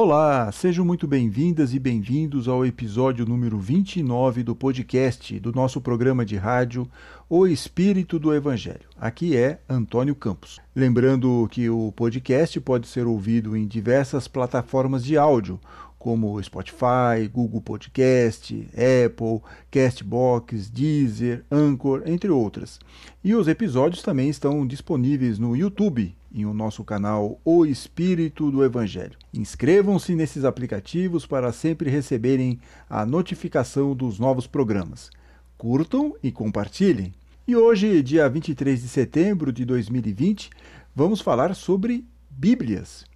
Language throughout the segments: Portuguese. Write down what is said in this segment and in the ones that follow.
Olá, sejam muito bem-vindas e bem-vindos ao episódio número 29 do podcast do nosso programa de rádio O Espírito do Evangelho. Aqui é Antônio Campos. Lembrando que o podcast pode ser ouvido em diversas plataformas de áudio, como Spotify, Google Podcast, Apple, Castbox, Deezer, Anchor, entre outras. E os episódios também estão disponíveis no YouTube, em o nosso canal O Espírito do Evangelho. Inscrevam-se nesses aplicativos para sempre receberem a notificação dos novos programas. Curtam e compartilhem. E hoje, dia 23 de setembro de 2020, vamos falar sobre Bíblias.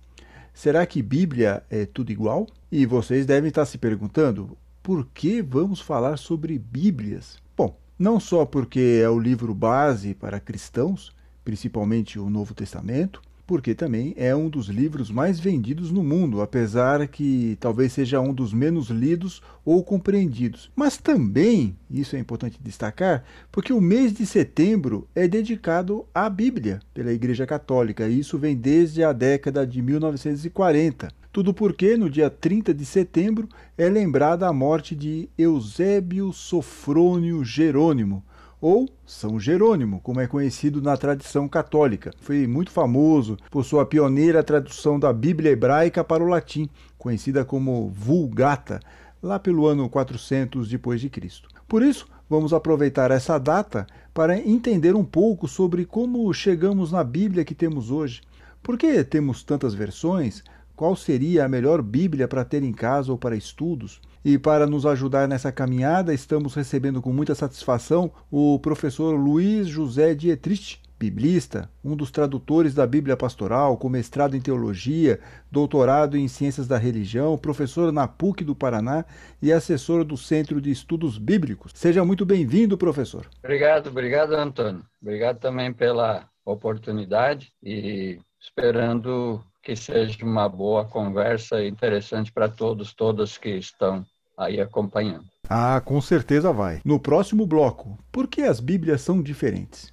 Será que Bíblia é tudo igual? E vocês devem estar se perguntando: por que vamos falar sobre Bíblias? Bom, não só porque é o livro base para cristãos, principalmente o Novo Testamento, porque também é um dos livros mais vendidos no mundo, apesar que talvez seja um dos menos lidos ou compreendidos. Mas também, isso é importante destacar, porque o mês de setembro é dedicado à Bíblia pela Igreja Católica, e isso vem desde a década de 1940. Tudo porque no dia 30 de setembro é lembrada a morte de Eusébio Sofrônio Jerônimo, ou São Jerônimo, como é conhecido na tradição católica. Foi muito famoso por sua pioneira tradução da Bíblia hebraica para o latim, conhecida como Vulgata, lá pelo ano 400 depois de Cristo. Por isso, vamos aproveitar essa data para entender um pouco sobre como chegamos na Bíblia que temos hoje. Por que temos tantas versões? Qual seria a melhor Bíblia para ter em casa ou para estudos? E para nos ajudar nessa caminhada, estamos recebendo com muita satisfação o professor Luiz José Dietrich, biblista, um dos tradutores da Bíblia Pastoral, com mestrado em teologia, doutorado em ciências da religião, professor na PUC do Paraná e assessor do Centro de Estudos Bíblicos. Seja muito bem-vindo, professor. Obrigado, obrigado, Antônio. Obrigado também pela oportunidade e esperando que seja uma boa conversa interessante para todos, todas que estão aí acompanhando. Ah, com certeza vai. No próximo bloco, por que as Bíblias são diferentes?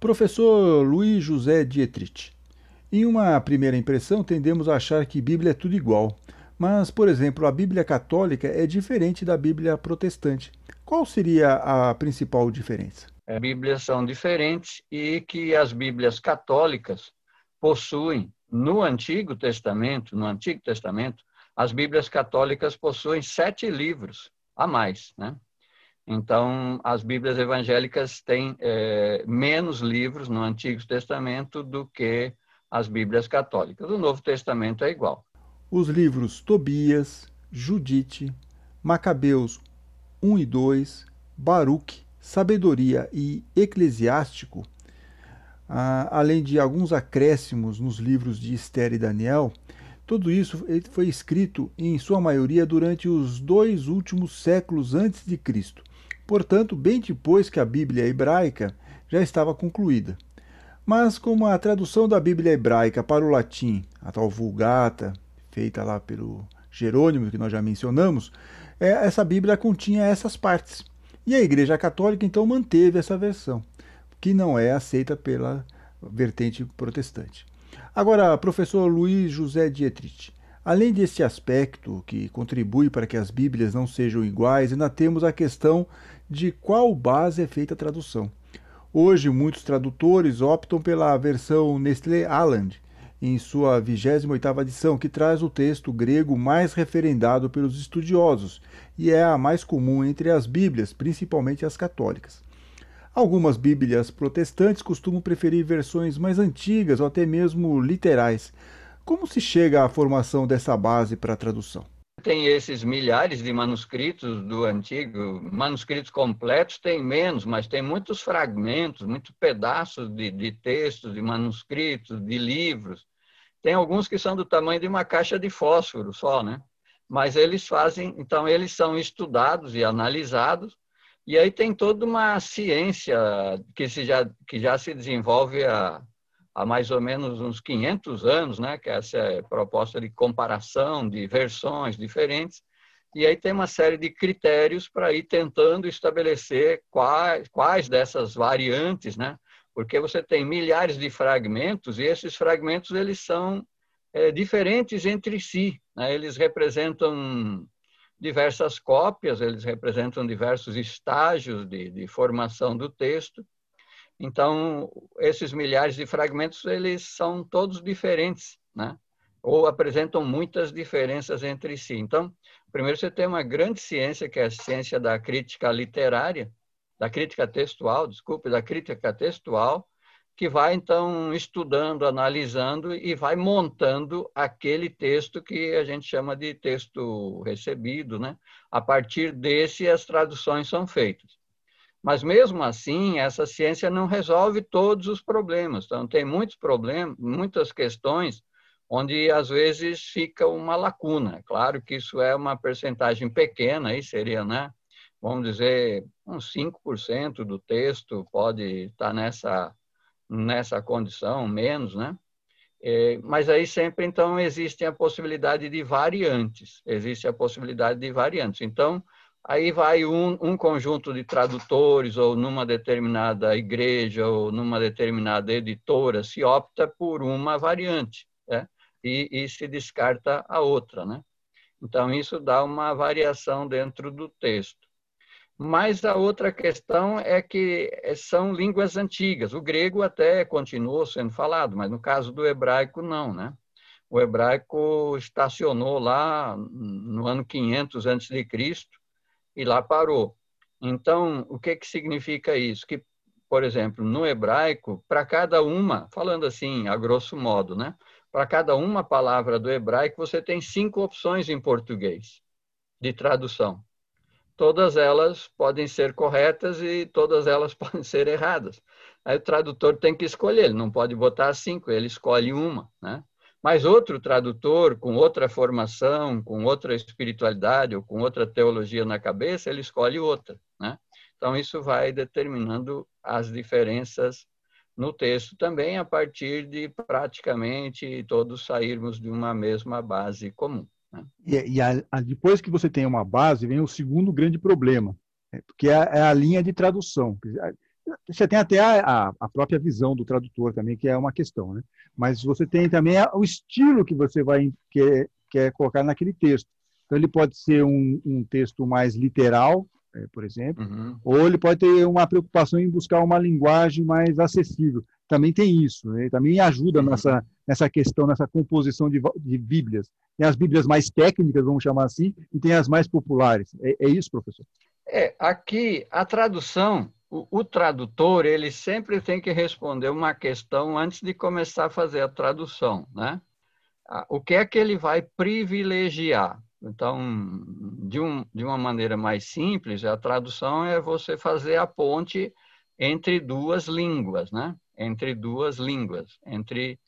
Professor Luiz José Dietrich. Em uma primeira impressão, tendemos a achar que Bíblia é tudo igual. Mas, por exemplo, a Bíblia católica é diferente da Bíblia protestante. Qual seria a principal diferença? As Bíblias são diferentes e que as Bíblias católicas possuem no Antigo Testamento, no Antigo Testamento, as Bíblias católicas possuem sete livros a mais, né? Então, as Bíblias evangélicas têm é, menos livros no Antigo Testamento do que as Bíblias católicas. O Novo Testamento é igual. Os livros Tobias, Judite, Macabeus 1 e 2, Baruque, Sabedoria e Eclesiástico ah, além de alguns acréscimos nos livros de Esther e Daniel, tudo isso foi escrito, em sua maioria, durante os dois últimos séculos antes de Cristo. Portanto, bem depois que a Bíblia hebraica já estava concluída. Mas como a tradução da Bíblia hebraica para o latim, a tal Vulgata, feita lá pelo Jerônimo, que nós já mencionamos, é, essa Bíblia continha essas partes. E a Igreja Católica então manteve essa versão que não é aceita pela vertente protestante. Agora, professor Luiz José Dietrich, além deste aspecto que contribui para que as Bíblias não sejam iguais, ainda temos a questão de qual base é feita a tradução. Hoje, muitos tradutores optam pela versão Nestlé Aland, em sua 28ª edição, que traz o texto grego mais referendado pelos estudiosos e é a mais comum entre as Bíblias, principalmente as católicas. Algumas Bíblias protestantes costumam preferir versões mais antigas ou até mesmo literais. Como se chega à formação dessa base para a tradução? Tem esses milhares de manuscritos do antigo, manuscritos completos tem menos, mas tem muitos fragmentos, muitos pedaços de, de textos, de manuscritos, de livros. Tem alguns que são do tamanho de uma caixa de fósforo só, né? Mas eles fazem, então eles são estudados e analisados e aí tem toda uma ciência que, se já, que já se desenvolve há, há mais ou menos uns 500 anos, né? que essa é proposta de comparação de versões diferentes. E aí tem uma série de critérios para ir tentando estabelecer quais, quais dessas variantes né, porque você tem milhares de fragmentos e esses fragmentos eles são é, diferentes entre si. Né? Eles representam diversas cópias, eles representam diversos estágios de, de formação do texto. Então, esses milhares de fragmentos, eles são todos diferentes, né? ou apresentam muitas diferenças entre si. Então, primeiro você tem uma grande ciência, que é a ciência da crítica literária, da crítica textual, desculpe, da crítica textual, que vai então estudando, analisando e vai montando aquele texto que a gente chama de texto recebido, né? A partir desse as traduções são feitas. Mas mesmo assim, essa ciência não resolve todos os problemas. Então tem muitos problemas, muitas questões onde às vezes fica uma lacuna. Claro que isso é uma percentagem pequena, aí seria, né? Vamos dizer, uns 5% do texto pode estar nessa nessa condição, menos, né? É, mas aí sempre, então, existe a possibilidade de variantes, existe a possibilidade de variantes. Então, aí vai um, um conjunto de tradutores, ou numa determinada igreja, ou numa determinada editora, se opta por uma variante, né? e, e se descarta a outra, né? Então, isso dá uma variação dentro do texto. Mas a outra questão é que são línguas antigas. O grego até continuou sendo falado, mas no caso do hebraico, não, né? O hebraico estacionou lá no ano 500 a.C. e lá parou. Então, o que, que significa isso? Que, por exemplo, no hebraico, para cada uma, falando assim, a grosso modo, né? Para cada uma palavra do hebraico, você tem cinco opções em português de tradução todas elas podem ser corretas e todas elas podem ser erradas. Aí o tradutor tem que escolher, ele não pode botar cinco, ele escolhe uma, né? Mas outro tradutor, com outra formação, com outra espiritualidade ou com outra teologia na cabeça, ele escolhe outra, né? Então, isso vai determinando as diferenças no texto também, a partir de praticamente todos sairmos de uma mesma base comum. E, e a, a, depois que você tem uma base, vem o segundo grande problema, né? que é, é, a linha de tradução. Você tem até a, a, própria visão do tradutor também, que é uma questão, né? Mas você tem também o estilo que você vai quer, quer colocar naquele texto. Então, ele pode ser um, um texto mais literal, é, por exemplo, uhum. ou ele pode ter uma preocupação em buscar uma linguagem mais acessível. Também tem isso, né? também ajuda uhum. nessa, nessa questão, nessa composição de, de Bíblias. Tem as Bíblias mais técnicas, vamos chamar assim, e tem as mais populares. É, é isso, professor? É, aqui a tradução, o, o, tradutor, ele sempre tem que responder uma questão antes de começar a fazer a tradução, né? O que é que ele vai privilegiar? Então, de, um, de uma maneira mais simples, a tradução é você fazer a ponte entre duas línguas, né? Entre duas línguas, entre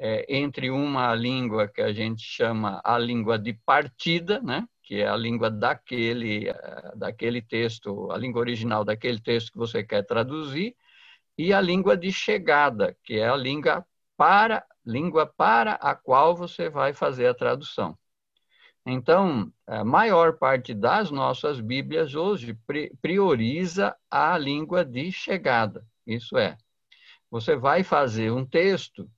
é, entre uma língua que a gente chama a língua de partida, né? Que é a língua daquele é, daquele texto, a língua original daquele texto que você quer traduzir, e a língua de chegada, que é a língua para língua para a qual você vai fazer a tradução. Então, a maior parte das nossas Bíblias hoje prioriza a língua de chegada. Isso é, você vai fazer um texto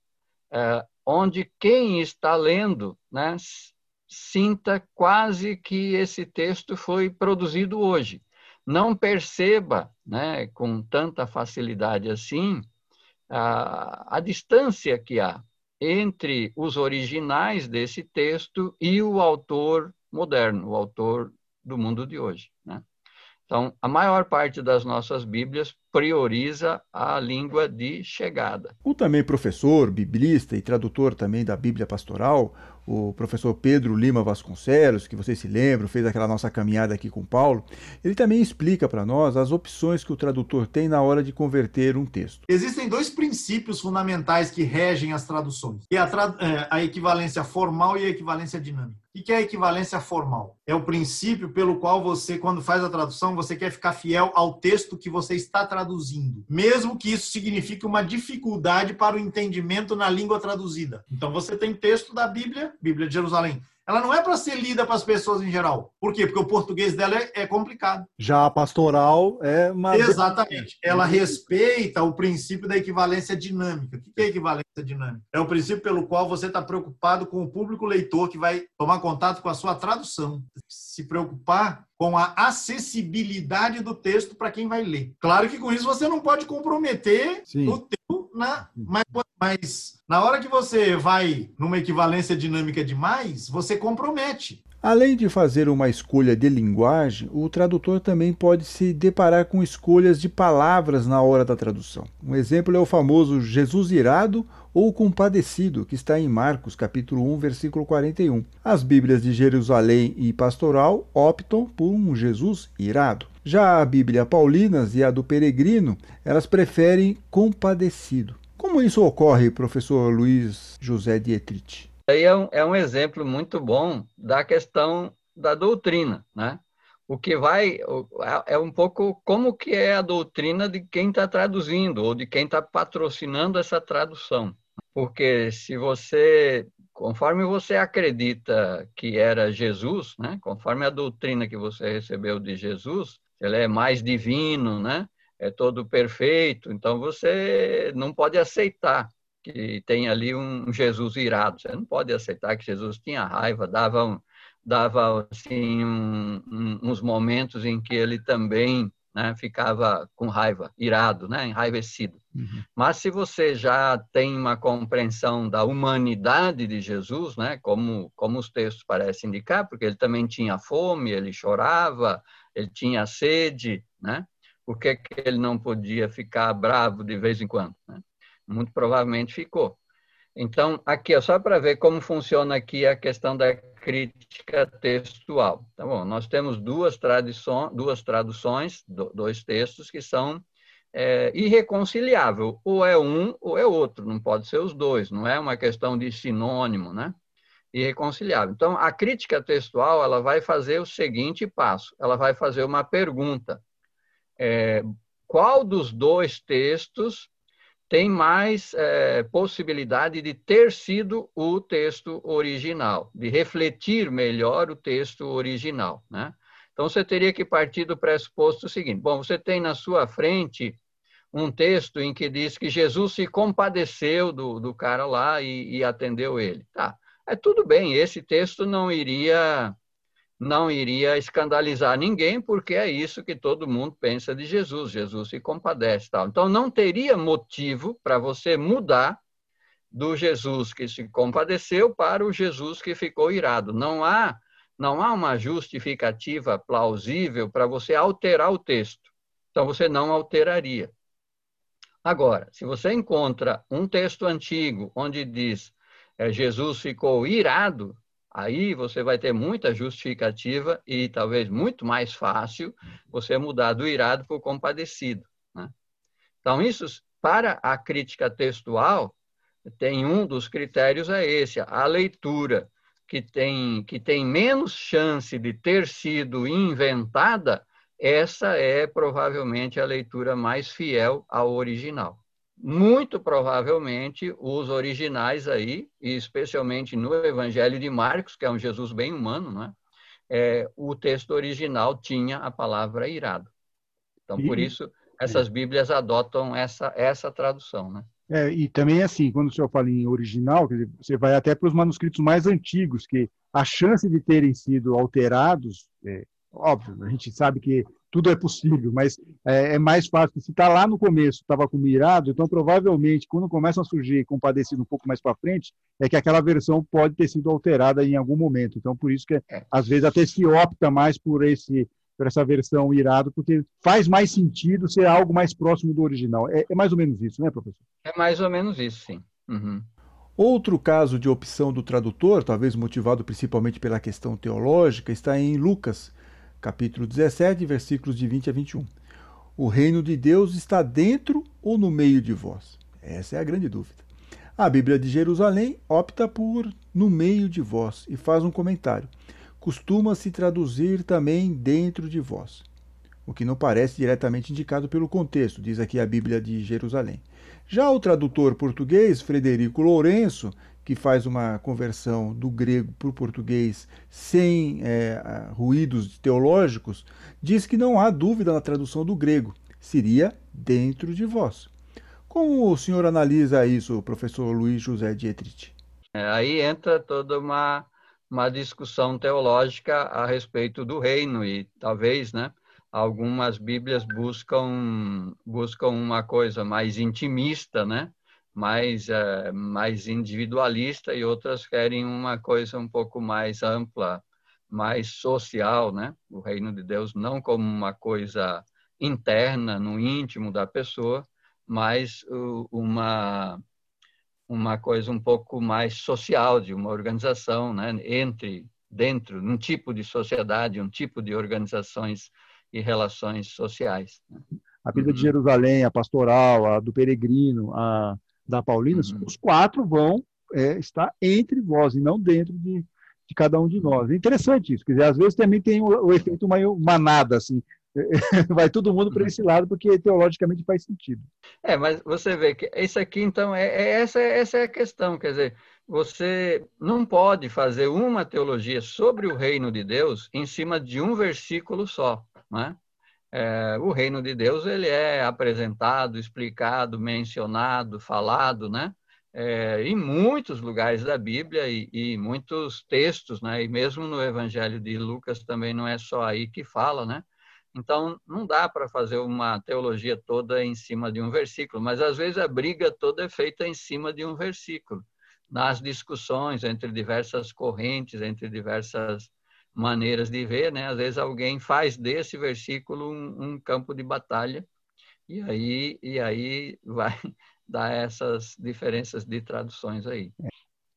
é, onde quem está lendo né, sinta quase que esse texto foi produzido hoje. Não perceba né, com tanta facilidade assim a, a distância que há entre os originais desse texto e o autor moderno, o autor do mundo de hoje. Né? Então, a maior parte das nossas Bíblias prioriza a língua de chegada. O também professor, biblista e tradutor também da Bíblia Pastoral, o professor Pedro Lima Vasconcelos, que vocês se lembram, fez aquela nossa caminhada aqui com Paulo, ele também explica para nós as opções que o tradutor tem na hora de converter um texto. Existem dois princípios fundamentais que regem as traduções, que é a, é, a equivalência formal e a equivalência dinâmica. O que é a equivalência formal? É o princípio pelo qual você, quando faz a tradução, você quer ficar fiel ao texto que você está traduzindo, mesmo que isso signifique uma dificuldade para o entendimento na língua traduzida. Então, você tem texto da Bíblia, Bíblia de Jerusalém, ela não é para ser lida para as pessoas em geral. Por quê? Porque o português dela é, é complicado. Já a pastoral é uma. Exatamente. Ela respeita o princípio da equivalência dinâmica. O que é equivalência dinâmica? É o princípio pelo qual você está preocupado com o público leitor que vai tomar contato com a sua tradução. Se preocupar com a acessibilidade do texto para quem vai ler. Claro que com isso você não pode comprometer Sim. o teu, na, mas, mas na hora que você vai numa equivalência dinâmica demais, você compromete. Além de fazer uma escolha de linguagem, o tradutor também pode se deparar com escolhas de palavras na hora da tradução. Um exemplo é o famoso Jesus irado ou compadecido, que está em Marcos, capítulo 1, versículo 41. As Bíblias de Jerusalém e Pastoral optam por um Jesus irado. Já a Bíblia Paulinas e a do Peregrino, elas preferem compadecido. Como isso ocorre, professor Luiz José Dietrich? aí é um, é um exemplo muito bom da questão da doutrina, né? O que vai é, um pouco como que é a doutrina de quem está traduzindo ou de quem está patrocinando essa tradução. Porque se você, conforme você acredita que era Jesus, né? Conforme a doutrina que você recebeu de Jesus, ele é mais divino, né? É todo perfeito. Então você não pode aceitar que tem ali um Jesus irado. Você não pode aceitar que Jesus tinha raiva, dava, dava assim, um, um, uns momentos em que ele também né, ficava com raiva, irado, né, enraivecido. Uhum. Mas se você já tem uma compreensão da humanidade de Jesus, né, como, como os textos parecem indicar, porque ele também tinha fome, ele chorava, ele tinha sede, né? Por que, que ele não podia ficar bravo de vez em quando? Né? Muito provavelmente ficou. Então, aqui, só para ver como funciona aqui a questão da crítica textual. Tá bom, nós temos duas, duas traduções, dois textos que são é, irreconciliáveis. Ou é um ou é outro, não pode ser os dois, não é uma questão de sinônimo, né? Irreconciliável. Então, a crítica textual ela vai fazer o seguinte passo: ela vai fazer uma pergunta. É, qual dos dois textos tem mais é, possibilidade de ter sido o texto original, de refletir melhor o texto original. Né? Então, você teria que partir do pressuposto seguinte: bom, você tem na sua frente um texto em que diz que Jesus se compadeceu do, do cara lá e, e atendeu ele. Tá, é tudo bem, esse texto não iria não iria escandalizar ninguém, porque é isso que todo mundo pensa de Jesus. Jesus se compadece. Tal. Então, não teria motivo para você mudar do Jesus que se compadeceu para o Jesus que ficou irado. Não há, não há uma justificativa plausível para você alterar o texto. Então, você não alteraria. Agora, se você encontra um texto antigo onde diz é, Jesus ficou irado, Aí você vai ter muita justificativa e talvez muito mais fácil você mudar do irado para o compadecido. Né? Então, isso, para a crítica textual, tem um dos critérios é esse, a leitura que tem, que tem menos chance de ter sido inventada, essa é provavelmente a leitura mais fiel ao original muito provavelmente os originais aí, e especialmente no Evangelho de Marcos, que é um Jesus bem humano, né? É, o texto original tinha a palavra irado. Então, por isso, essas Bíblias adotam essa, essa tradução, né? É, e também assim, quando o senhor fala em original, dizer, você vai até para os manuscritos mais antigos, que a chance de terem sido alterados, é, óbvio, a gente sabe que tudo é possível, mas é, é mais fácil. Se está lá no começo, estava com mirado, então provavelmente quando começam a surgir compadecido um pouco mais para frente, é que aquela versão pode ter sido alterada em algum momento. Então por isso que é. às vezes até se opta mais por esse por essa versão irado, porque faz mais sentido ser algo mais próximo do original. É, é mais ou menos isso, né, professor? É mais ou menos isso, sim. Uhum. Outro caso de opção do tradutor, talvez motivado principalmente pela questão teológica, está em Lucas, capítulo 17, versículos de 20 a 21. O reino de Deus está dentro ou no meio de vós? Essa é a grande dúvida. A Bíblia de Jerusalém opta por no meio de vós e faz um comentário. Costuma-se traduzir também dentro de vós, o que não parece diretamente indicado pelo contexto, diz aqui a Bíblia de Jerusalém. Já o tradutor português, Frederico Lourenço, que faz uma conversão do grego para o português sem é, ruídos teológicos, diz que não há dúvida na tradução do grego, seria dentro de vós. Como o senhor analisa isso, professor Luiz José Dietrich? É, aí entra toda uma, uma discussão teológica a respeito do reino e talvez, né, algumas Bíblias buscam buscam uma coisa mais intimista, né, mais é, mais individualista e outras querem uma coisa um pouco mais ampla, mais social, né, o reino de Deus não como uma coisa interna no íntimo da pessoa, mas uma uma coisa um pouco mais social de uma organização, né, entre dentro um tipo de sociedade, um tipo de organizações e relações sociais. Né. A uhum. de Jerusalém, a pastoral, a do peregrino, a da Paulina, uhum. os quatro vão é, estar entre vós e não dentro de, de cada um de nós. É interessante isso. Quer dizer, às vezes também tem o, o efeito manada, assim. vai todo mundo para uhum. esse lado porque teologicamente faz sentido. É, mas você vê que isso aqui então é, é, essa essa é a questão, quer dizer, você não pode fazer uma teologia sobre o reino de Deus em cima de um versículo só, né? É, o reino de Deus ele é apresentado, explicado, mencionado, falado, né? É, em muitos lugares da Bíblia e, e, muitos textos, né? E mesmo no Evangelho de Lucas também não é só aí que fala, né? Então, não dá para fazer uma teologia toda em cima de um versículo, mas às vezes a briga toda é feita em cima de um versículo, nas discussões entre diversas correntes, entre diversas maneiras de ver, né? Às vezes alguém faz desse versículo um, um campo de batalha e aí e aí vai dar essas diferenças de traduções aí.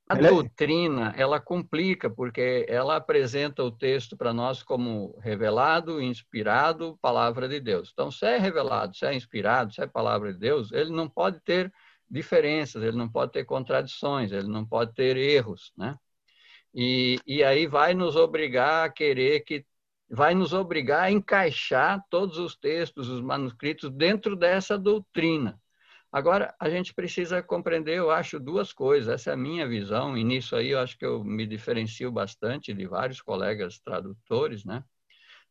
A é doutrina, ela complica, porque ela apresenta o texto para nós como revelado, inspirado, palavra de Deus. Então, se é revelado, se é inspirado, se é palavra de Deus, ele não pode ter diferenças, ele não pode ter contradições, ele não pode ter erros, né? E, e aí vai nos obrigar a querer que vai nos obrigar a encaixar todos os textos, os manuscritos dentro dessa doutrina. Agora, a gente precisa compreender, eu acho, duas coisas. Essa é a minha visão, e nisso aí eu acho que eu me diferencio bastante de vários colegas tradutores, né?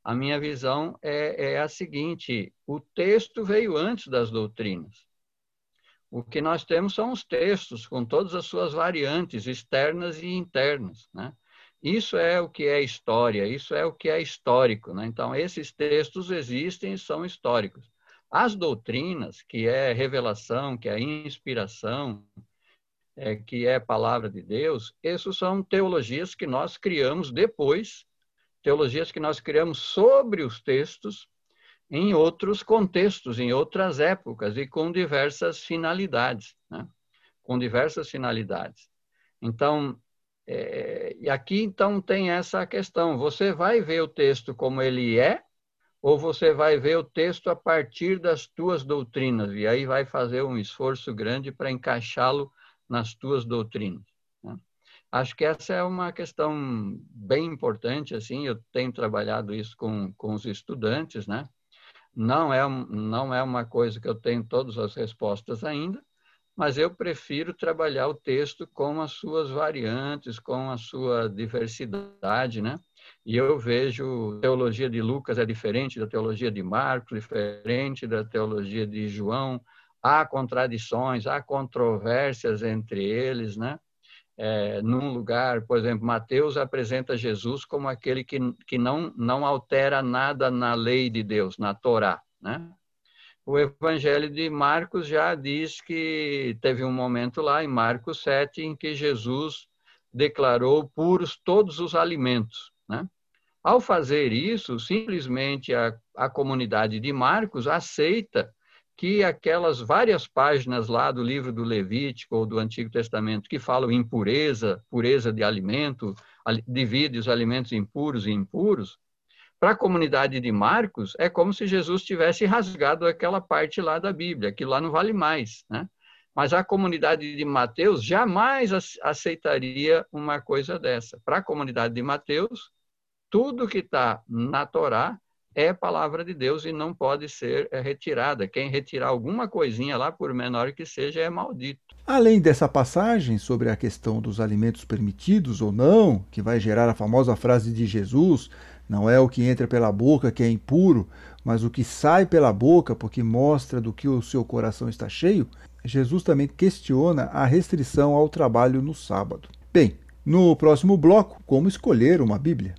A minha visão é, é a seguinte: o texto veio antes das doutrinas. O que nós temos são os textos, com todas as suas variantes externas e internas, né? Isso é o que é história, isso é o que é histórico. Né? Então, esses textos existem e são históricos. As doutrinas, que é revelação, que é inspiração, é, que é palavra de Deus, essas são teologias que nós criamos depois, teologias que nós criamos sobre os textos, em outros contextos, em outras épocas e com diversas finalidades, né? com diversas finalidades. Então, é, e aqui então tem essa questão. Você vai ver o texto como ele é, ou você vai ver o texto a partir das tuas doutrinas, e aí vai fazer um esforço grande para encaixá-lo nas tuas doutrinas. Né? Acho que essa é uma questão bem importante, assim, eu tenho trabalhado isso com, com os estudantes, né? Não é, não é uma coisa que eu tenho todas as respostas ainda, mas eu prefiro trabalhar o texto com as suas variantes, com a sua diversidade, né? E eu vejo a teologia de Lucas é diferente da teologia de Marcos, diferente da teologia de João. Há contradições, há controvérsias entre eles, né? É, num lugar, por exemplo, Mateus apresenta Jesus como aquele que, que não, não altera nada na lei de Deus, na Torá, né? O Evangelho de Marcos já diz que teve um momento lá, em Marcos 7, em que Jesus declarou puros todos os alimentos. Né? Ao fazer isso, simplesmente a, a comunidade de Marcos aceita que aquelas várias páginas lá do livro do Levítico ou do Antigo Testamento que falam em pureza, pureza de alimento, divide os alimentos impuros e impuros, para a comunidade de Marcos é como se Jesus tivesse rasgado aquela parte lá da Bíblia, que lá não vale mais, né? Mas a comunidade de Mateus jamais aceitaria uma coisa dessa. Para a comunidade de Mateus, tudo que está na Torá é palavra de Deus e não pode ser é, retirada. Quem retirar alguma coisinha lá, por menor que seja, é maldito. Além dessa passagem sobre a questão dos alimentos permitidos ou não, que vai gerar a famosa frase de Jesus: não é o que entra pela boca que é impuro, mas o que sai pela boca, porque mostra do que o seu coração está cheio, Jesus também questiona a restrição ao trabalho no sábado. Bem, no próximo bloco, como escolher uma Bíblia.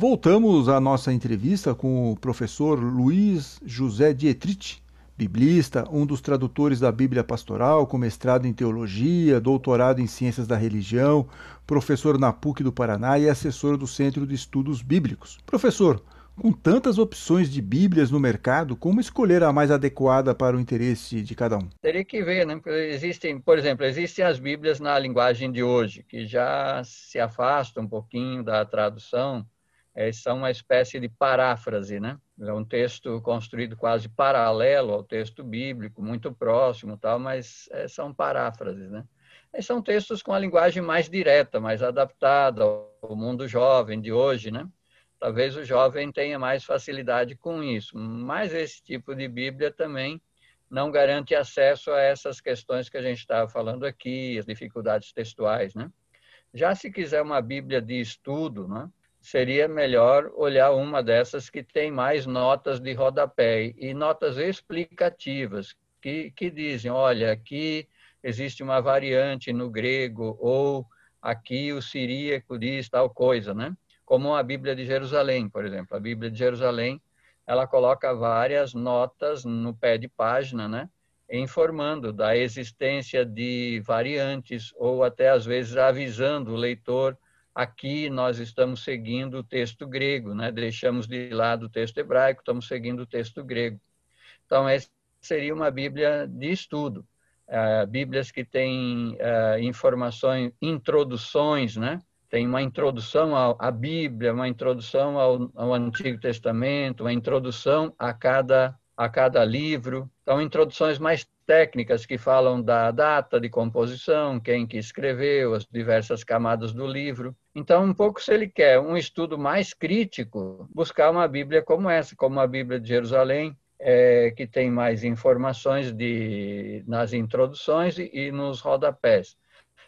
Voltamos à nossa entrevista com o professor Luiz José Dietrich, biblista, um dos tradutores da Bíblia Pastoral, com mestrado em teologia, doutorado em ciências da religião, professor na PUC do Paraná e assessor do Centro de Estudos Bíblicos. Professor, com tantas opções de Bíblias no mercado, como escolher a mais adequada para o interesse de cada um? Teria que ver, né? Existem, por exemplo, existem as Bíblias na linguagem de hoje, que já se afastam um pouquinho da tradução é, são uma espécie de paráfrase, né? É um texto construído quase paralelo ao texto bíblico, muito próximo, tal, mas é, são paráfrases, né? E são textos com a linguagem mais direta, mais adaptada ao mundo jovem de hoje, né? Talvez o jovem tenha mais facilidade com isso, mas esse tipo de Bíblia também não garante acesso a essas questões que a gente estava falando aqui, as dificuldades textuais, né? Já se quiser uma Bíblia de estudo, né? Seria melhor olhar uma dessas que tem mais notas de rodapé e notas explicativas, que, que dizem, olha, aqui existe uma variante no grego, ou aqui o siríaco diz tal coisa, né? Como a Bíblia de Jerusalém, por exemplo. A Bíblia de Jerusalém, ela coloca várias notas no pé de página, né? Informando da existência de variantes, ou até às vezes avisando o leitor Aqui nós estamos seguindo o texto grego, né? deixamos de lado o texto hebraico, estamos seguindo o texto grego. Então, essa seria uma Bíblia de estudo. Uh, Bíblias que têm uh, informações, introduções, né? Tem uma introdução à Bíblia, uma introdução ao, ao Antigo Testamento, uma introdução a cada, a cada livro. Então, introduções mais técnicas que falam da data de composição, quem que escreveu, as diversas camadas do livro. Então, um pouco se ele quer um estudo mais crítico, buscar uma Bíblia como essa, como a Bíblia de Jerusalém, é, que tem mais informações de, nas introduções e, e nos rodapés.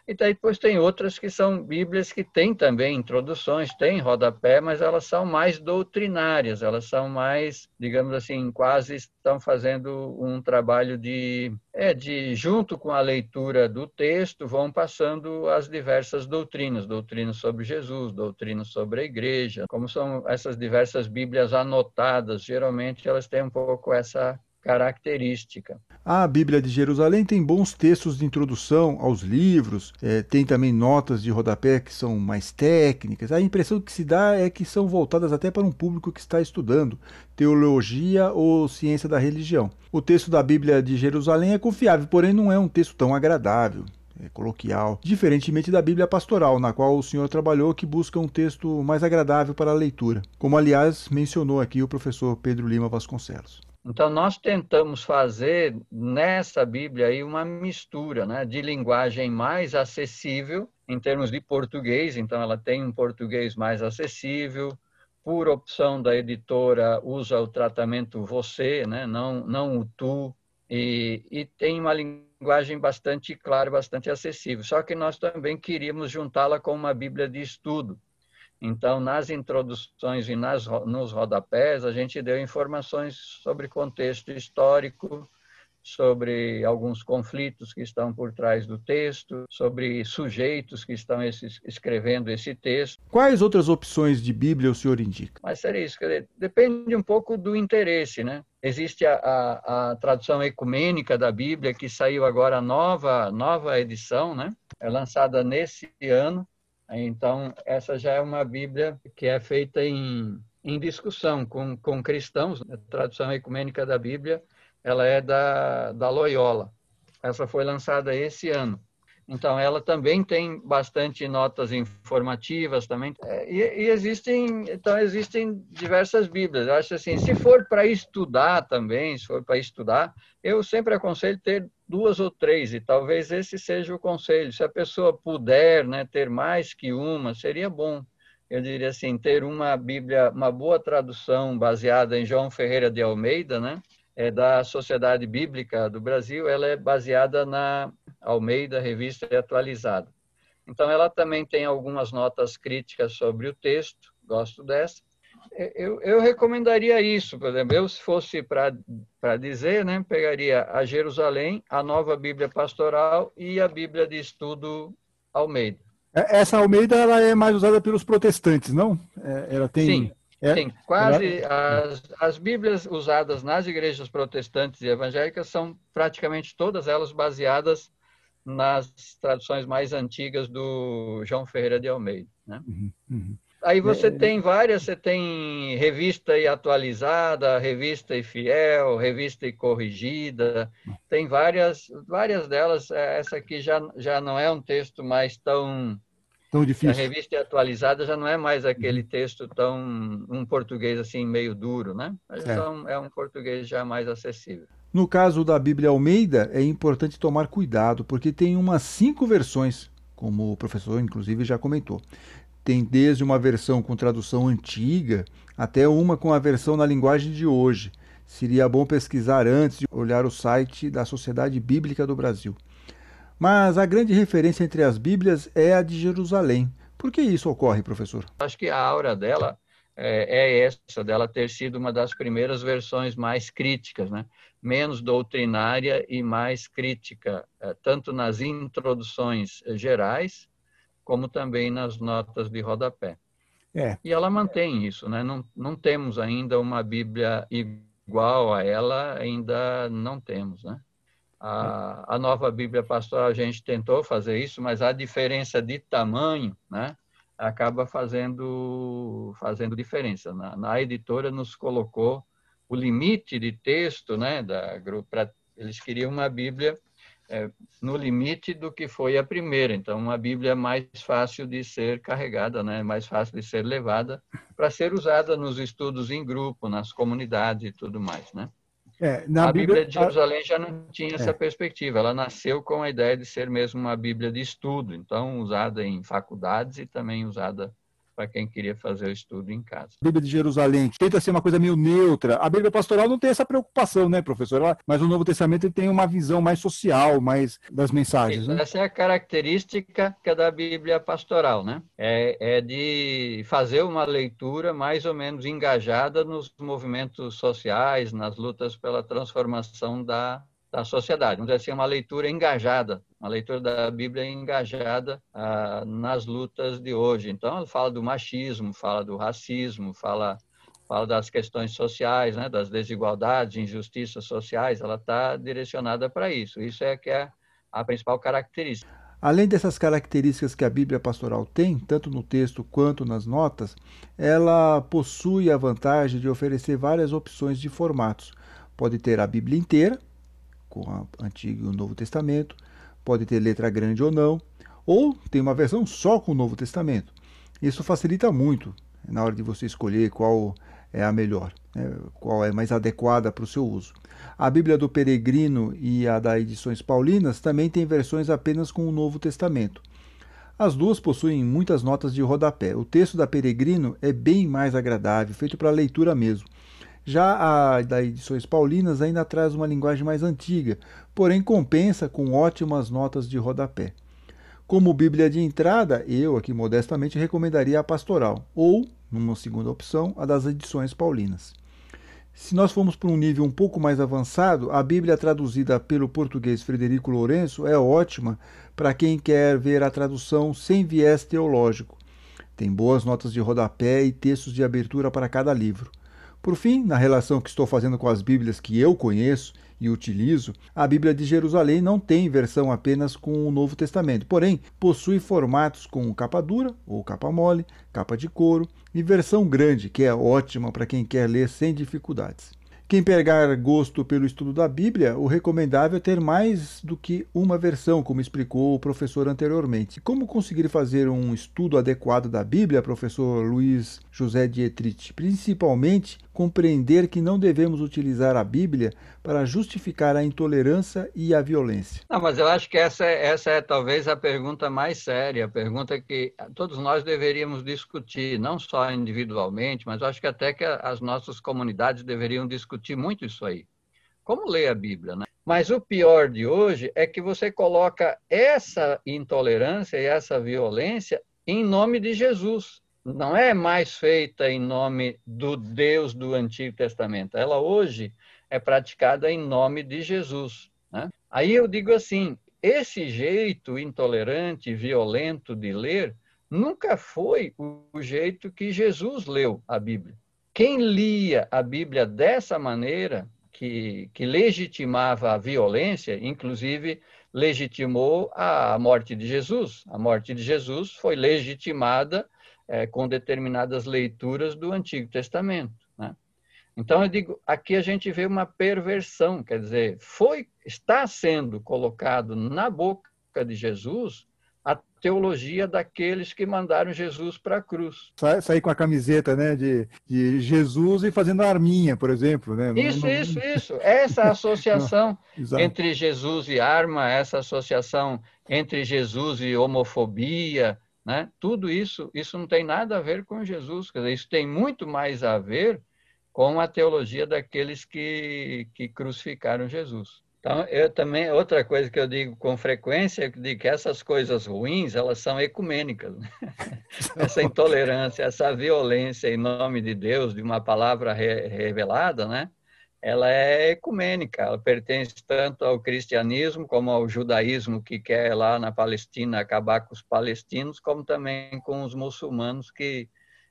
E depois tem outras que são Bíblias que têm também introduções, têm rodapé, mas elas são mais doutrinárias, elas são mais, digamos assim, quase estão fazendo um trabalho de, é, de junto com a leitura do texto, vão passando as diversas doutrinas, doutrinas sobre Jesus, doutrinas sobre a igreja, como são essas diversas Bíblias anotadas, geralmente elas têm um pouco essa característica. A Bíblia de Jerusalém tem bons textos de introdução aos livros, é, tem também notas de rodapé que são mais técnicas. A impressão que se dá é que são voltadas até para um público que está estudando teologia ou ciência da religião. O texto da Bíblia de Jerusalém é confiável, porém não é um texto tão agradável. É coloquial, diferentemente da Bíblia pastoral, na qual o senhor trabalhou, que busca um texto mais agradável para a leitura, como aliás mencionou aqui o professor Pedro Lima Vasconcelos. Então, nós tentamos fazer nessa Bíblia aí uma mistura né, de linguagem mais acessível, em termos de português, então ela tem um português mais acessível, por opção da editora, usa o tratamento você, né, não, não o tu, e, e tem uma linguagem bastante clara, bastante acessível. Só que nós também queríamos juntá-la com uma Bíblia de estudo, então, nas introduções e nas, nos rodapés, a gente deu informações sobre contexto histórico, sobre alguns conflitos que estão por trás do texto, sobre sujeitos que estão esses, escrevendo esse texto. Quais outras opções de Bíblia o senhor indica? Mas seria isso, dizer, depende um pouco do interesse, né? Existe a, a, a, tradução ecumênica da Bíblia, que saiu agora a nova, nova edição, né? É lançada nesse ano, então, essa já é uma Bíblia que é feita em, em discussão com, com cristãos. A tradução ecumênica da Bíblia ela é da, da Loyola. Essa foi lançada esse ano. Então, ela também tem bastante notas informativas também. É, e, e, existem, então, existem diversas Bíblias. Eu acho assim, se for para estudar também, se for para estudar, eu sempre aconselho ter duas ou três, e talvez esse seja o conselho. Se a pessoa puder né, ter mais que uma, seria bom. Eu diria assim, ter uma Bíblia, uma boa tradução baseada em João Ferreira de Almeida, né, é da Sociedade Bíblica do Brasil, ela é baseada na Almeida Revista Atualizada. Então, ela também tem algumas notas críticas sobre o texto, gosto dessa, eu, eu recomendaria isso, por exemplo, eu se fosse para dizer, né, pegaria a Jerusalém, a Nova Bíblia Pastoral e a Bíblia de Estudo Almeida. É, essa Almeida ela é mais usada pelos protestantes, não? É, ela tem. Sim, é, sim. Quase as, as Bíblias usadas nas igrejas protestantes e evangélicas são praticamente todas elas baseadas nas traduções mais antigas do João Ferreira de Almeida. Né? Uhum, uhum. Aí você é, tem várias, você tem revista e atualizada, revista e fiel, revista e corrigida, tem várias, várias delas. É, essa aqui já, já não é um texto mais tão tão difícil. A revista atualizada já não é mais aquele texto tão um português assim meio duro, né? Então, é um português já mais acessível. No caso da Bíblia Almeida, é importante tomar cuidado, porque tem umas cinco versões, como o professor, inclusive, já comentou. Tem desde uma versão com tradução antiga até uma com a versão na linguagem de hoje. Seria bom pesquisar antes de olhar o site da Sociedade Bíblica do Brasil. Mas a grande referência entre as Bíblias é a de Jerusalém. Por que isso ocorre, professor? Acho que a aura dela é, é essa, dela ter sido uma das primeiras versões mais críticas, né? menos doutrinária e mais crítica, é, tanto nas introduções gerais, como também nas notas de rodapé. É. E ela mantém isso, né? Não, não temos ainda uma Bíblia igual a ela, ainda não temos, né? A, a nova Bíblia Pastoral, a gente tentou fazer isso, mas a diferença de tamanho, né? Acaba fazendo, fazendo diferença. Na, na editora nos colocou o limite de texto, né? Da, pra, eles queriam uma Bíblia é, no limite do que foi a primeira. Então, uma Bíblia é mais fácil de ser carregada, né? mais fácil de ser levada para ser usada nos estudos em grupo, nas comunidades e tudo mais. Né? É, a Bíblia, Bíblia, de Jerusalém já não tinha essa é. perspectiva. Ela nasceu com a ideia de ser mesmo uma Bíblia de estudo, então usada em faculdades e também usada para quem queria fazer o estudo em casa. A Bíblia de Jerusalém tenta ser uma coisa meio neutra. A Bíblia pastoral não tem essa preocupação, né, professor? Mas o Novo Testamento tem uma visão mais social, mais das mensagens. Né? Essa é a característica da Bíblia pastoral, né? É, é de fazer uma leitura mais ou menos engajada nos movimentos sociais, nas lutas pela transformação da, da sociedade. Vamos dizer assim, uma leitura engajada uma leitura da Bíblia engajada ah, nas lutas de hoje. Então, ela fala do machismo, fala do racismo, fala, fala das questões sociais, né, das desigualdades, injustiças sociais. Ela está direcionada para isso. Isso é que é a principal característica. Além dessas características que a Bíblia pastoral tem, tanto no texto quanto nas notas, ela possui a vantagem de oferecer várias opções de formatos. Pode ter a Bíblia inteira, com o Antigo e o Novo Testamento, pode ter letra grande ou não, ou tem uma versão só com o Novo Testamento. Isso facilita muito na hora de você escolher qual é a melhor, né, qual é mais adequada para o seu uso. A Bíblia do Peregrino e a da Edições Paulinas também têm versões apenas com o Novo Testamento. As duas possuem muitas notas de rodapé. O texto da Peregrino é bem mais agradável, feito para leitura mesmo. Já a da Edições Paulinas ainda traz uma linguagem mais antiga, porém compensa com ótimas notas de rodapé. Como Bíblia de entrada, eu aqui modestamente recomendaria a Pastoral, ou, numa segunda opção, a das Edições Paulinas. Se nós formos para um nível um pouco mais avançado, a Bíblia traduzida pelo português Frederico Lourenço é ótima para quem quer ver a tradução sem viés teológico. Tem boas notas de rodapé e textos de abertura para cada livro. Por fim, na relação que estou fazendo com as Bíblias que eu conheço e utilizo, a Bíblia de Jerusalém não tem versão apenas com o Novo Testamento, porém possui formatos com capa dura ou capa mole, capa de couro e versão grande, que é ótima para quem quer ler sem dificuldades. Quem pegar gosto pelo estudo da Bíblia, o recomendável é ter mais do que uma versão, como explicou o professor anteriormente. Como conseguir fazer um estudo adequado da Bíblia, professor Luiz José Dietrich? Principalmente compreender que não devemos utilizar a Bíblia para justificar a intolerância e a violência? Não, mas eu acho que essa, é, essa é talvez a pergunta mais séria, a pergunta que todos nós deveríamos discutir, não só individualmente, mas acho que até que as nossas comunidades deveriam discutir muito isso aí. Como ler a Bíblia, né? Mas o pior de hoje é que você coloca essa intolerância e essa violência em nome de Jesus. Não é mais feita em nome do Deus do Antigo Testamento. Ela hoje é praticada em nome de Jesus. Né? Aí eu digo assim: esse jeito intolerante, violento de ler, nunca foi o jeito que Jesus leu a Bíblia. Quem lia a Bíblia dessa maneira, que, que legitimava a violência, inclusive legitimou a morte de Jesus. A morte de Jesus foi legitimada é, com determinadas leituras do Antigo Testamento. Né? Então, eu digo, aqui a gente vê uma perversão, quer dizer, foi, está sendo colocado na boca de Jesus a teologia daqueles que mandaram Jesus para a cruz. Sair com a camiseta né, de, de Jesus e fazendo arminha, por exemplo. Né? Isso, não, isso, isso. Essa associação não, entre Jesus e arma, essa associação entre Jesus e homofobia, né? tudo isso, isso não tem nada a ver com Jesus. Dizer, isso tem muito mais a ver com a teologia daqueles que, que crucificaram Jesus. Então, eu também, outra coisa que eu digo com frequência, é que essas coisas ruins, elas são ecumênicas. Né? essa intolerância, essa violência em nome de Deus, de uma palavra re revelada, né? Ela é ecumênica, ela pertence tanto ao cristianismo como ao judaísmo que quer lá na Palestina acabar com os palestinos, como também com os muçulmanos que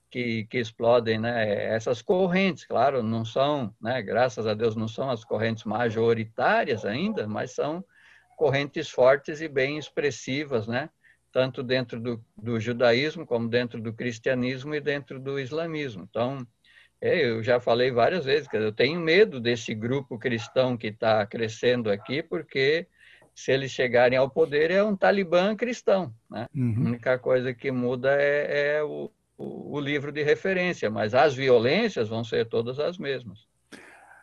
que, que explodem, né? Essas correntes, claro, não são, né? Graças a Deus, não são as correntes majoritárias ainda, mas são correntes fortes e bem expressivas, né? Tanto dentro do, do judaísmo, como dentro do cristianismo e dentro do islamismo. Então, é, eu já falei várias vezes que eu tenho medo desse grupo cristão que está crescendo aqui, porque se eles chegarem ao poder é um talibã cristão, né? Uhum. A única coisa que muda é, é o, o, livro de referência, mas as violências vão ser todas as mesmas.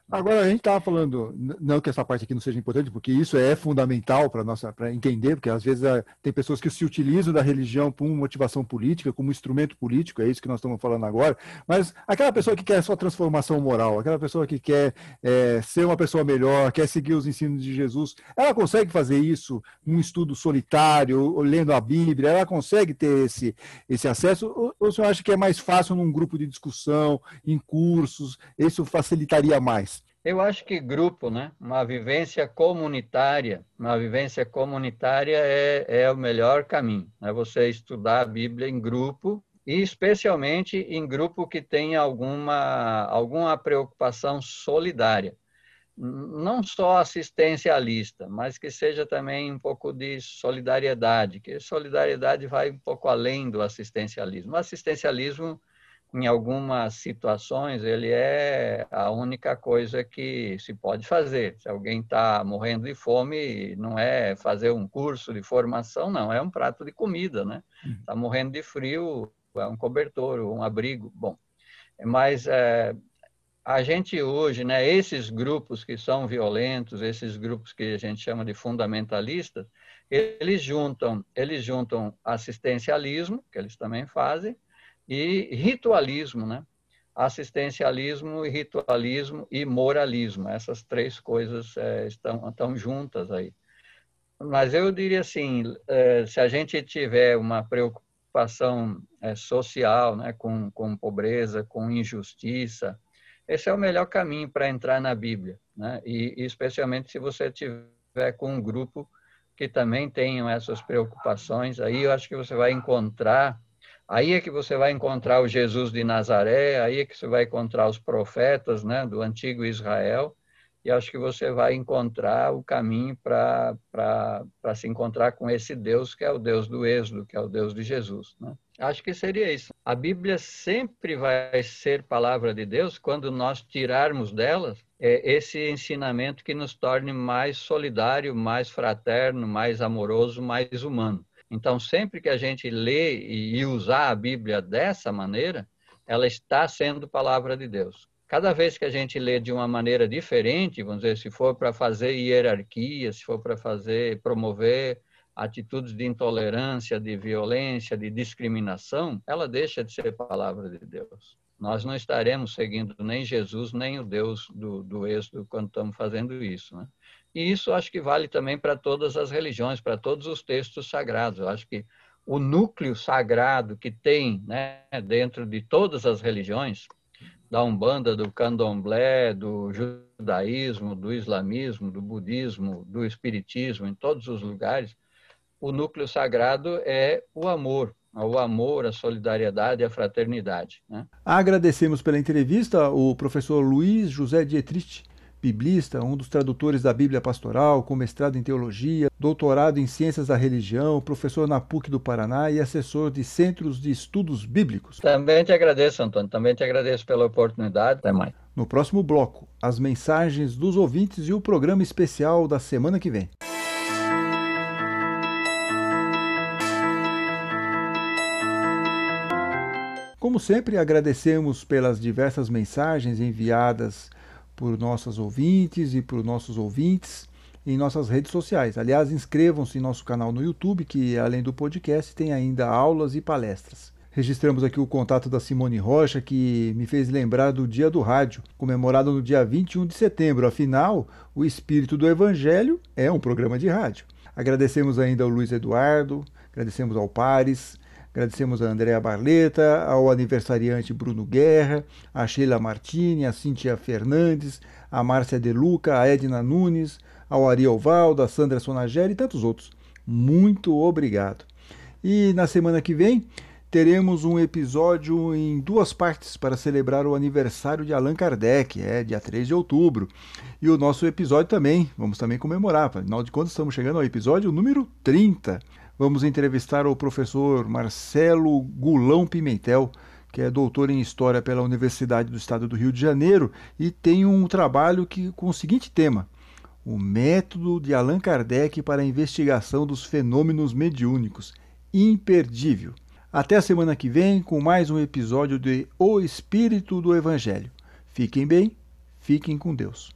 Agora, a gente estava falando, não que essa parte aqui não seja importante, porque isso é fundamental para entender, porque às vezes ah, tem pessoas que se utilizam da religião por motivação política, como instrumento político, é isso que nós estamos falando agora. Mas aquela pessoa que quer sua transformação moral, aquela pessoa que quer é, ser uma pessoa melhor, quer seguir os ensinos de Jesus, ela consegue fazer isso num estudo solitário, lendo a Bíblia, ela consegue ter esse, esse acesso? Ou, ou o senhor acha que é mais fácil num grupo de discussão, em cursos, isso facilitaria mais? Eu acho que grupo, né? Uma vivência comunitária, uma vivência comunitária é, é o melhor caminho. É você estudar a Bíblia em grupo e especialmente em grupo que tenha alguma alguma preocupação solidária, não só assistencialista, mas que seja também um pouco de solidariedade, que solidariedade vai um pouco além do assistencialismo. O assistencialismo em algumas situações, ele é a única coisa que se pode fazer. Se alguém está morrendo de fome, não é fazer um curso de formação, não, é um prato de comida, né? Está uhum. morrendo de frio, é um cobertor, um abrigo. Bom, mas é, a gente hoje, né, esses grupos que são violentos, esses grupos que a gente chama de fundamentalistas, eles juntam, eles juntam assistencialismo, que eles também fazem, e ritualismo, né? Assistencialismo ritualismo e moralismo. Essas três coisas é, estão, estão juntas aí. Mas eu diria assim, é, se a gente tiver uma preocupação é, social, né, com, com pobreza, com injustiça, esse é o melhor caminho para entrar na Bíblia, né? E, e especialmente se você tiver com um grupo que também tenham essas preocupações, aí eu acho que você vai encontrar Aí é que você vai encontrar o Jesus de Nazaré, aí é que você vai encontrar os profetas né, do antigo Israel, e acho que você vai encontrar o caminho para se encontrar com esse Deus que é o Deus do Êxodo, que é o Deus de Jesus. Né? Acho que seria isso. A Bíblia sempre vai ser palavra de Deus quando nós tirarmos delas é, esse ensinamento que nos torne mais solidário, mais fraterno, mais amoroso, mais humano. Então, sempre que a gente lê e usar a Bíblia dessa maneira, ela está sendo palavra de Deus. Cada vez que a gente lê de uma maneira diferente, vamos dizer, se for para fazer hierarquia, se for para fazer promover atitudes de intolerância, de violência, de discriminação, ela deixa de ser palavra de Deus. Nós não estaremos seguindo nem Jesus, nem o Deus do, do Êxodo quando estamos fazendo isso. Né? E isso acho que vale também para todas as religiões, para todos os textos sagrados. Eu acho que o núcleo sagrado que tem né, dentro de todas as religiões, da Umbanda, do Candomblé, do judaísmo, do islamismo, do budismo, do espiritismo, em todos os lugares, o núcleo sagrado é o amor, o amor, a solidariedade e a fraternidade. Né? Agradecemos pela entrevista o professor Luiz José Dietrich, biblista, um dos tradutores da Bíblia Pastoral, com mestrado em teologia, doutorado em ciências da religião, professor na PUC do Paraná e assessor de centros de estudos bíblicos. Também te agradeço, Antônio, também te agradeço pela oportunidade. Até mais. No próximo bloco, as mensagens dos ouvintes e o programa especial da semana que vem. Como sempre, agradecemos pelas diversas mensagens enviadas por nossas ouvintes e por nossos ouvintes em nossas redes sociais. Aliás, inscrevam-se em nosso canal no YouTube, que além do podcast tem ainda aulas e palestras. Registramos aqui o contato da Simone Rocha, que me fez lembrar do Dia do Rádio, comemorado no dia 21 de setembro. Afinal, o Espírito do Evangelho é um programa de rádio. Agradecemos ainda ao Luiz Eduardo, agradecemos ao Pares, Agradecemos a Andréa Barleta, ao aniversariante Bruno Guerra, a Sheila Martini, a Cíntia Fernandes, a Márcia De Luca, a Edna Nunes, ao Ariel Valdo, a Sandra Sonageri e tantos outros. Muito obrigado. E na semana que vem teremos um episódio em duas partes para celebrar o aniversário de Allan Kardec, é dia 3 de outubro. E o nosso episódio também, vamos também comemorar, afinal de contas estamos chegando ao episódio número 30 vamos entrevistar o professor Marcelo Gulão Pimentel, que é doutor em História pela Universidade do Estado do Rio de Janeiro e tem um trabalho que, com o seguinte tema: O método de Allan Kardec para a investigação dos fenômenos mediúnicos. Imperdível. Até a semana que vem com mais um episódio de O Espírito do Evangelho. Fiquem bem, fiquem com Deus.